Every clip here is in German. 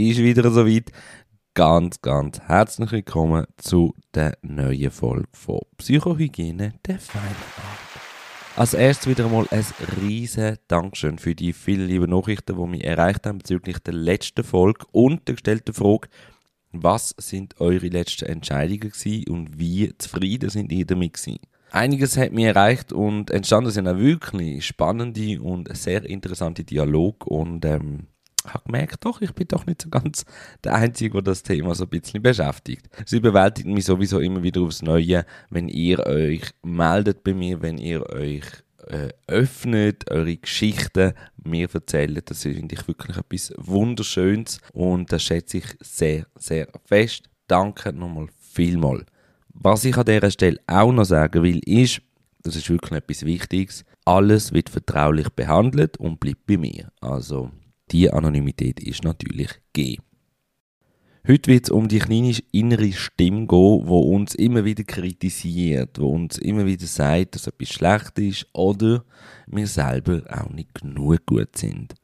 Ist wieder soweit. Ganz, ganz herzlich willkommen zu der neuen Folge von Psychohygiene, der Feine Als erstes wieder einmal ein riesen Dankeschön für die vielen lieben Nachrichten, die mich erreicht haben bezüglich der letzten Folge und der gestellten Frage, was sind eure letzten Entscheidungen gewesen und wie zufrieden sind ihr damit gewesen? Einiges hat mich erreicht und entstanden sind auch wirklich spannende und sehr interessante Dialoge und ähm, habe gemerkt, doch, ich bin doch nicht so ganz der Einzige, der das Thema so ein bisschen beschäftigt. Es überwältigt mich sowieso immer wieder aufs Neue, wenn ihr euch meldet bei mir, wenn ihr euch äh, öffnet, eure Geschichten mir erzählt. Das finde ich wirklich etwas Wunderschönes und das schätze ich sehr, sehr fest. Danke nochmal vielmals. Was ich an dieser Stelle auch noch sagen will, ist, das ist wirklich etwas Wichtiges, alles wird vertraulich behandelt und bleibt bei mir. Also, die Anonymität ist natürlich gegeben. Heute wird es um die kleine innere Stimme gehen, die uns immer wieder kritisiert, die uns immer wieder sagt, dass etwas schlecht ist oder wir selber auch nicht genug gut sind.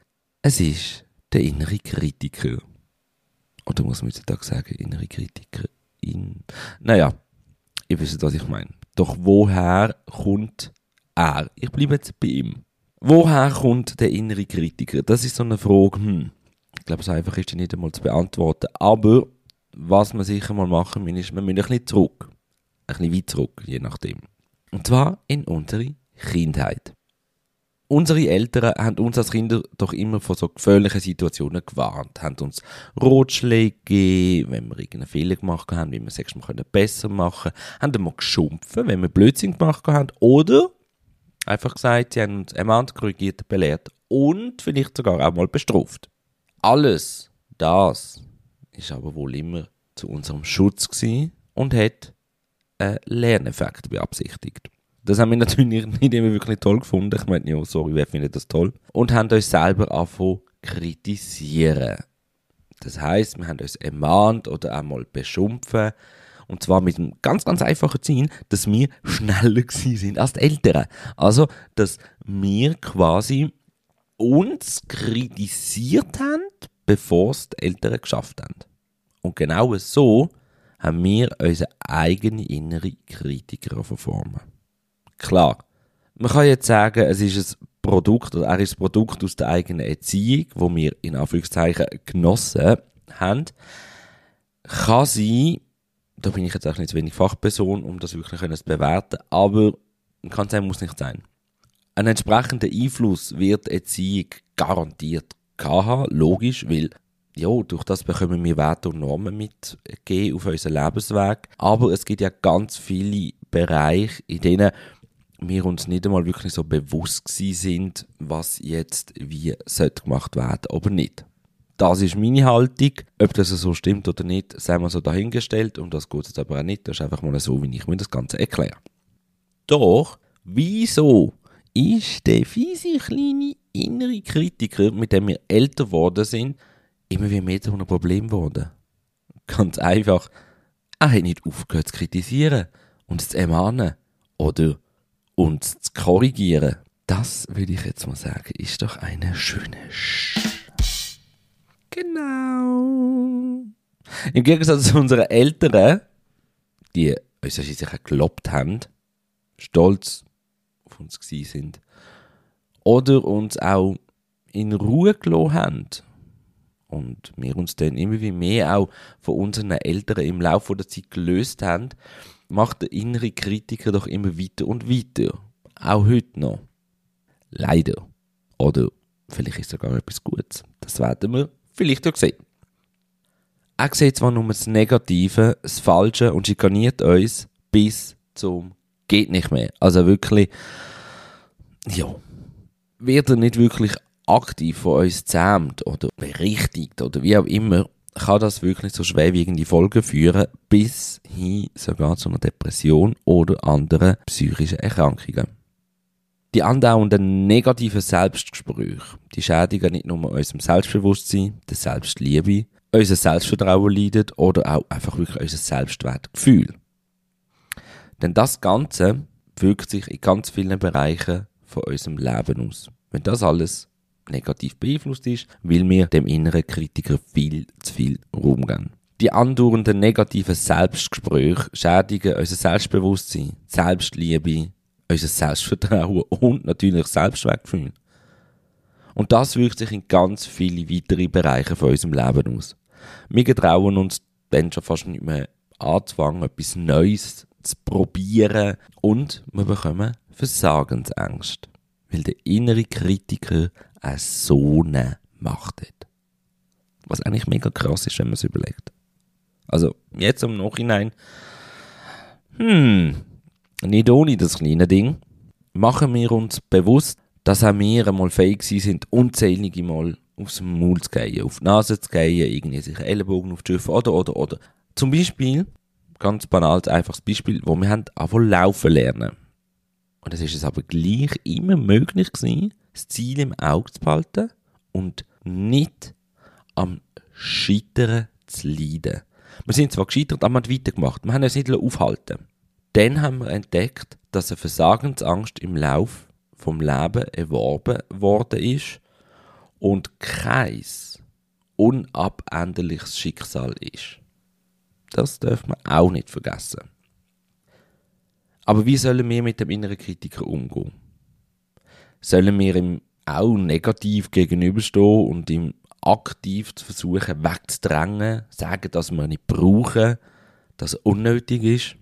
Es ist der innere Kritiker. Oder muss man heutzutage sagen, innere Kritiker? In naja, Ihr wisst, was ich meine. Doch woher kommt er? Ich bleibe jetzt bei ihm. Woher kommt der innere Kritiker? Das ist so eine Frage, hm, ich glaube, so einfach ist die nicht einmal zu beantworten. Aber was man sicher mal machen muss, ist, man muss ein bisschen zurück. Ein bisschen weit zurück, je nachdem. Und zwar in unsere Kindheit. Unsere Eltern haben uns als Kinder doch immer vor so gefährlichen Situationen gewarnt, haben uns Rotschläge gegeben, wenn wir irgendeinen Fehler gemacht haben, wie wir es besser machen können, haben mal geschumpfen, wenn wir Blödsinn gemacht haben, oder einfach gesagt, sie haben uns ermahnt, korrigiert, belehrt und vielleicht sogar auch mal bestraft. Alles das ist aber wohl immer zu unserem Schutz gewesen und hat einen Lerneffekt beabsichtigt. Das haben wir natürlich nicht immer wirklich toll gefunden. Ich meine, ja, sorry, wer findet das toll? Und haben uns selber angefangen kritisieren. Das heißt, wir haben uns ermahnt oder einmal beschumpfen. Und zwar mit einem ganz, ganz einfachen Ziel, dass wir schneller sind als die Eltern. Also, dass wir quasi uns kritisiert haben, bevor es die Eltern geschafft haben. Und genau so haben wir unsere eigene innere Kritiker verformen. Klar, man kann jetzt sagen, es ist ein Produkt, oder er ist ein Produkt aus der eigenen Erziehung, wo wir in Anführungszeichen genossen haben. Kann sein, da bin ich jetzt auch nicht zu wenig Fachperson, um das wirklich zu bewerten, aber kann sein, muss nicht sein. Ein entsprechender Einfluss wird Erziehung garantiert haben, logisch, weil ja, durch das bekommen wir Werte und Normen mitgegeben auf unseren Lebensweg. Aber es gibt ja ganz viele Bereiche, in denen wir uns nicht einmal wirklich so bewusst sind, was jetzt wie gemacht werden oder nicht. Das ist meine Haltung. Ob das so stimmt oder nicht, sei mal so dahingestellt. Und das geht jetzt aber auch nicht. Das ist einfach mal so, wie ich mir das Ganze erkläre. Doch, wieso ist der fiese kleine innere Kritiker, mit dem wir älter geworden sind, immer wie mehr zu einem Problem geworden? Ganz einfach, er hat nicht aufgehört zu kritisieren und zu ermahnen. Oder uns zu korrigieren. Das würde ich jetzt mal sagen, ist doch eine schöne Sch. Genau. Im Gegensatz zu unseren Eltern, die uns sicher gelobt haben, stolz auf uns sind, oder uns auch in Ruhe gelassen haben und wir uns dann immer wie mehr auch von unseren Eltern im Laufe der Zeit gelöst haben, macht der innere Kritiker doch immer weiter und weiter. Auch heute noch. Leider. Oder vielleicht ist sogar etwas Gutes. Das werden wir vielleicht auch sehen. Er sieht zwar nur das Negative, das Falsche und schikaniert uns bis zum geht nicht mehr. Also wirklich, ja, wird er nicht wirklich aktiv von uns zähmt oder berichtigt oder wie auch immer, kann das wirklich so schwerwiegende Folgen führen, bis hin sogar zu einer Depression oder anderen psychischen Erkrankungen. Die andauernden negativen Selbstgespräche, die schädigen nicht nur unserem Selbstbewusstsein, der Selbstliebe, unser Selbstvertrauen leidet oder auch einfach wirklich unser Selbstwertgefühl. Denn das Ganze wirkt sich in ganz vielen Bereichen von unserem Leben aus. Wenn das alles negativ beeinflusst ist, weil wir dem inneren Kritiker viel zu viel Raum geben. Die andauernden negativen Selbstgespräche schädigen unser Selbstbewusstsein, Selbstliebe, unser Selbstvertrauen und natürlich Selbstwertgefühl. Und das wirkt sich in ganz viele weitere Bereiche von unserem Leben aus. Wir getrauen uns dann schon fast nicht mehr anzufangen, etwas Neues zu probieren und wir bekommen Versagensängste, weil der innere Kritiker eine so eine Macht hat. Was eigentlich mega krass ist, wenn man es überlegt. Also jetzt im Nachhinein, hm, nicht ohne das kleine Ding, machen wir uns bewusst, dass auch wir einmal fähig sind, unzählige Mal aufs Maul zu gehen, auf die Nase zu gehen, irgendwie sich Ellenbogen auf die Schiffe oder, oder, oder. Zum Beispiel, ganz banal, einfaches Beispiel, wo wir haben anfangen laufen lernen. Und es ist es aber gleich immer möglich gewesen, das Ziel im Auge zu behalten und nicht am Scheitern zu leiden. Wir sind zwar gescheitert, aber wir haben weitergemacht. Wir haben uns nicht aufhalten Dann haben wir entdeckt, dass eine Versagensangst im Lauf vom Leben erworben worden ist und kein unabänderliches Schicksal ist. Das darf man auch nicht vergessen. Aber wie sollen wir mit dem inneren Kritiker umgehen? Sollen wir ihm auch negativ gegenüberstehen und ihm aktiv zu versuchen wegzudrängen, sagen, dass wir ihn nicht brauchen, dass er unnötig ist?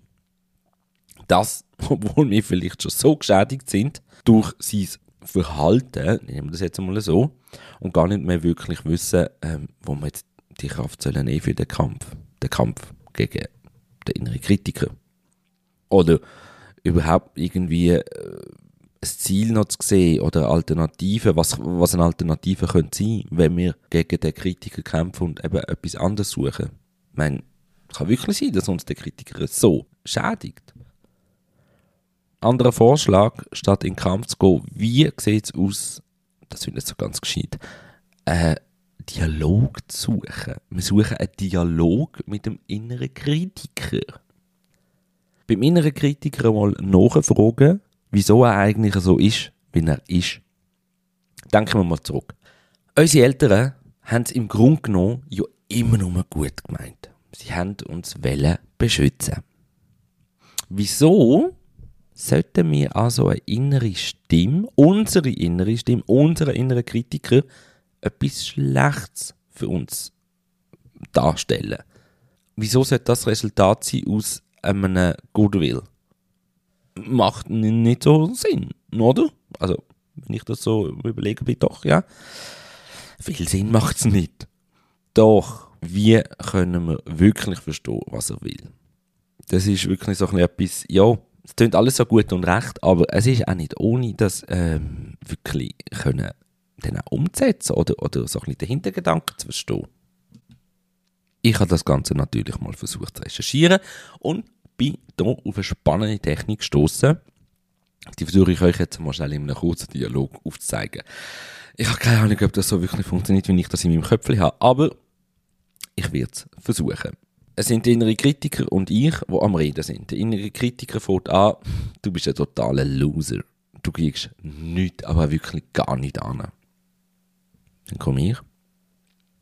Das, obwohl wir vielleicht schon so geschädigt sind durch sein Verhalten, nehmen wir das jetzt einmal so, und gar nicht mehr wirklich wissen, ähm, wo wir jetzt die Kraft sollen nehmen für den Kampf. Den Kampf gegen den inneren Kritiker. Oder überhaupt irgendwie äh, ein Ziel noch zu sehen oder Alternativen, was, was eine Alternative könnte sein, wenn wir gegen den Kritiker kämpfen und eben etwas anderes suchen. Ich meine, kann wirklich sein, dass uns der Kritiker so schädigt. Anderer Vorschlag, statt in den Kampf zu gehen, wie sieht es aus, das finde ich so ganz gescheit, einen Dialog zu suchen. Wir suchen einen Dialog mit dem inneren Kritiker. Beim inneren Kritiker mal nachfragen, wieso er eigentlich so ist, wie er ist. Denken wir mal zurück. Unsere Eltern haben es im Grunde genommen ja immer nur gut gemeint. Sie haben uns beschützen. Wieso sollten wir also eine innere Stimme, unsere innere Stimme, unsere inneren Kritiker, etwas Schlechtes für uns darstellen? Wieso sollte das Resultat sein aus einem Goodwill? Macht nicht so Sinn, oder? Also, wenn ich das so überlege, bin doch, ja. Viel Sinn macht es nicht. Doch, wie können wir wirklich verstehen, was er will? Das ist wirklich so etwas, ja, es klingt alles so gut und recht, aber es ist auch nicht ohne, das ähm, wirklich können dann auch umzusetzen oder, oder so ein bisschen den Hintergedanken zu verstehen. Ich habe das Ganze natürlich mal versucht zu recherchieren und bin hier auf eine spannende Technik gestoßen. Die versuche ich euch jetzt mal schnell in einem kurzen Dialog aufzuzeigen. Ich habe keine Ahnung, ob das so wirklich funktioniert, wie ich das in meinem Köpfchen habe, aber ich werde es versuchen. Es sind die innere Kritiker und ich, die am Reden sind. Der innere Kritiker fängt an, du bist ein totaler Loser. Du kriegst nichts, aber wirklich gar nicht an. Dann komme ich.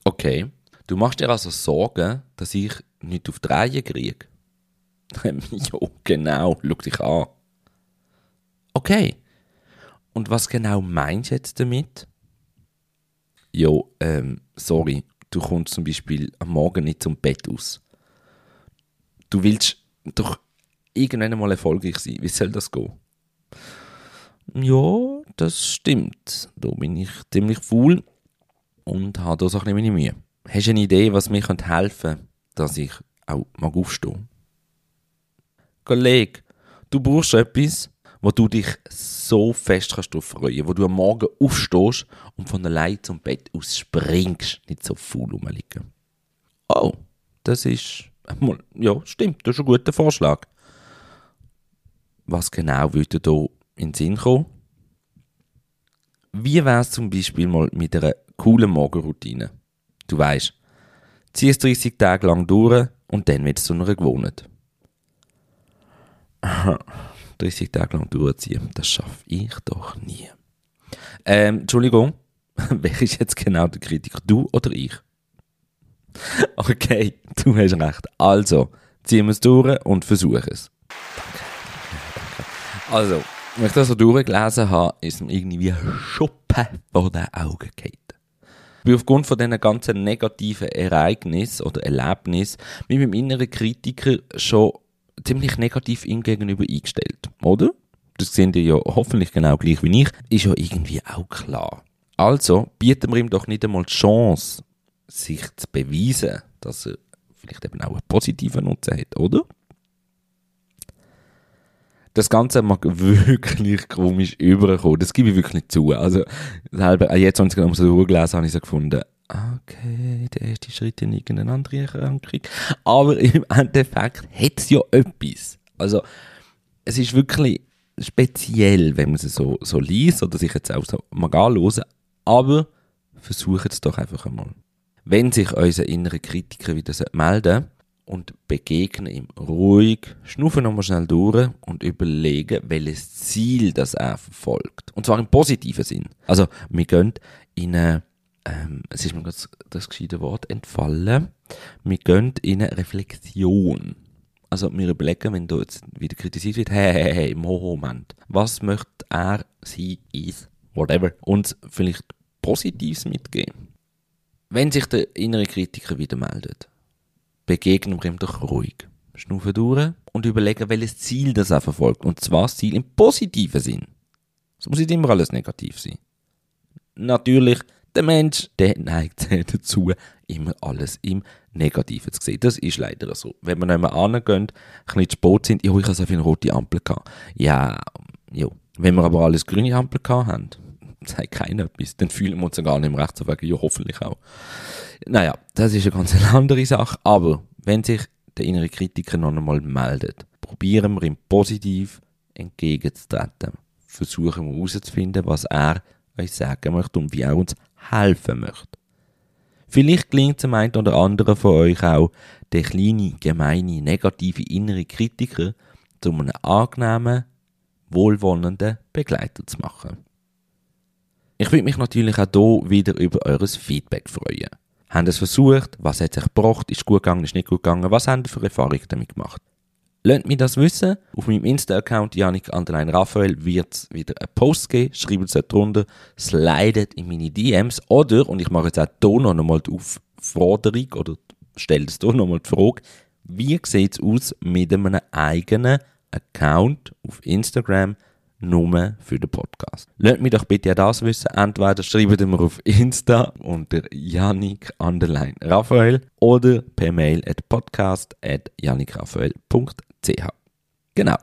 Okay, du machst dir also Sorgen, dass ich nicht auf die Reihe kriege. ja, genau, schau dich an. Okay, und was genau meinst du jetzt damit? Ja, ähm, sorry, du kommst zum Beispiel am Morgen nicht zum Bett aus du willst doch irgendwann mal erfolgreich sein. Wie soll das gehen? Ja, das stimmt. Da bin ich ziemlich faul und habe da so ein bisschen meine Mühe. Hast du eine Idee, was mir helfen könnte, dass ich auch mag aufstehen? Kollege, du brauchst etwas, wo du dich so fest kannst freuen, wo du am Morgen aufstehst und von allein zum Bett aus springst, nicht so faul rumliegen. Oh, das ist ja, stimmt, das ist ein guter Vorschlag. Was genau würde da in den Sinn kommen? Wie wäre es zum Beispiel mal mit einer coolen Morgenroutine? Du weißt, zieh es 30 Tage lang durch und dann wird es zu einer Gewohnheit. 30 Tage lang durchziehen, das schaffe ich doch nie. Ähm, Entschuldigung, Wer ist jetzt genau der Kritiker? Du oder ich? Okay, du hast recht. Also, ziehen wir es durch und versuchen es. Also, wenn ich das so durchgelesen habe, ist mir irgendwie Schuppen vor den Augen gefallen. Ich bin aufgrund von diesen ganzen negativen Ereignissen oder Erlebnissen mit meinem inneren Kritiker schon ziemlich negativ ihm gegenüber eingestellt, oder? Das sehen die ja hoffentlich genau gleich wie ich, ist ja irgendwie auch klar. Also bieten wir ihm doch nicht einmal die Chance, sich zu beweisen, dass er vielleicht eben auch einen positiven Nutzen hat, oder? Das Ganze mag wirklich komisch überkommen. Das gebe ich wirklich zu. Also, selber, jetzt, als ich es so durchgelesen habe, ich so gefunden, okay, der erste Schritt in irgendeine andere Erkrankung. Aber im Endeffekt hat es ja etwas. Also, es ist wirklich speziell, wenn man es so, so liest oder sich jetzt auch so mal anhören. Aber versucht es doch einfach einmal. Wenn sich unser innerer Kritiker wieder melden und begegnen ihm ruhig, schnuffen nochmal schnell durch und überlegen, welches Ziel das er verfolgt. Und zwar im positiven Sinn. Also, wir gehen in eine, ähm, es ist mir das, das gescheite Wort entfallen, wir gehen in eine Reflexion. Also, wir überlegen, wenn du jetzt wieder kritisiert wird, hey, hey, hey, im Moment, was möchte er, sie, is, whatever, uns vielleicht Positives mitgeben? Wenn sich der innere Kritiker wieder meldet, begegnen wir ihm doch ruhig. Schnaufen durch und überlegen, welches Ziel das er verfolgt. Und zwar das Ziel im positiven Sinn. Es muss nicht immer alles negativ sein. Natürlich, der Mensch, der neigt dazu, immer alles im Negativen zu sehen. Das ist leider so. Wenn wir nicht mehr angehen, ein bisschen spät sind, ja, ich habe so viele rote Ampel gehabt. Ja, ja. Wenn wir aber alles grüne Ampel gehabt haben, sagt keiner etwas, dann fühlen wir uns ja gar nicht mehr recht zu sagen, ja, hoffentlich auch. Naja, das ist eine ganz andere Sache, aber wenn sich der innere Kritiker noch einmal meldet, probieren wir ihm positiv entgegenzutreten. Versuchen wir herauszufinden, was er euch sagen möchte und wie er uns helfen möchte. Vielleicht gelingt es einem oder anderen von euch auch, den kleinen, gemeine, negative innere Kritiker zu einem angenehmen, wohlwollenden Begleiter zu machen. Ich würde mich natürlich auch hier wieder über eures Feedback freuen. Haben es versucht? Was hat sich gebracht? Ist gut gegangen? Ist nicht gut gegangen? Was haben ihr für Erfahrungen damit gemacht? Lasst mich das wissen. Auf meinem Insta-Account Janik Anderlein Raphael wird es wieder einen Post geben. Schreibt es drunter, slidet in meine DMs oder, und ich mache jetzt auch hier noch einmal die Aufforderung oder stelle es hier einmal die Frage, wie sieht es aus mit einem eigenen Account auf Instagram, nur für den Podcast. Lasst mich doch bitte das wissen. Entweder schreibt ihr mir auf Insta unter Janik Underline Raphael oder per Mail at podcast at janikraphael.ch. Genau.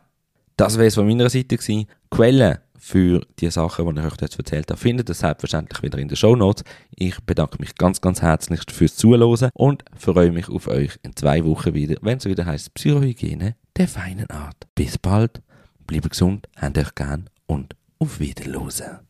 Das wäre es von meiner Seite gewesen. Quellen für die Sachen, die ich euch jetzt erzählt habe, findet ihr selbstverständlich wieder in den Show Notes. Ich bedanke mich ganz, ganz herzlich fürs Zuhören und freue mich auf euch in zwei Wochen wieder, wenn es wieder heißt Psychohygiene der feinen Art. Bis bald. Bleibt gesund, habt euch gern und auf Wiederhören.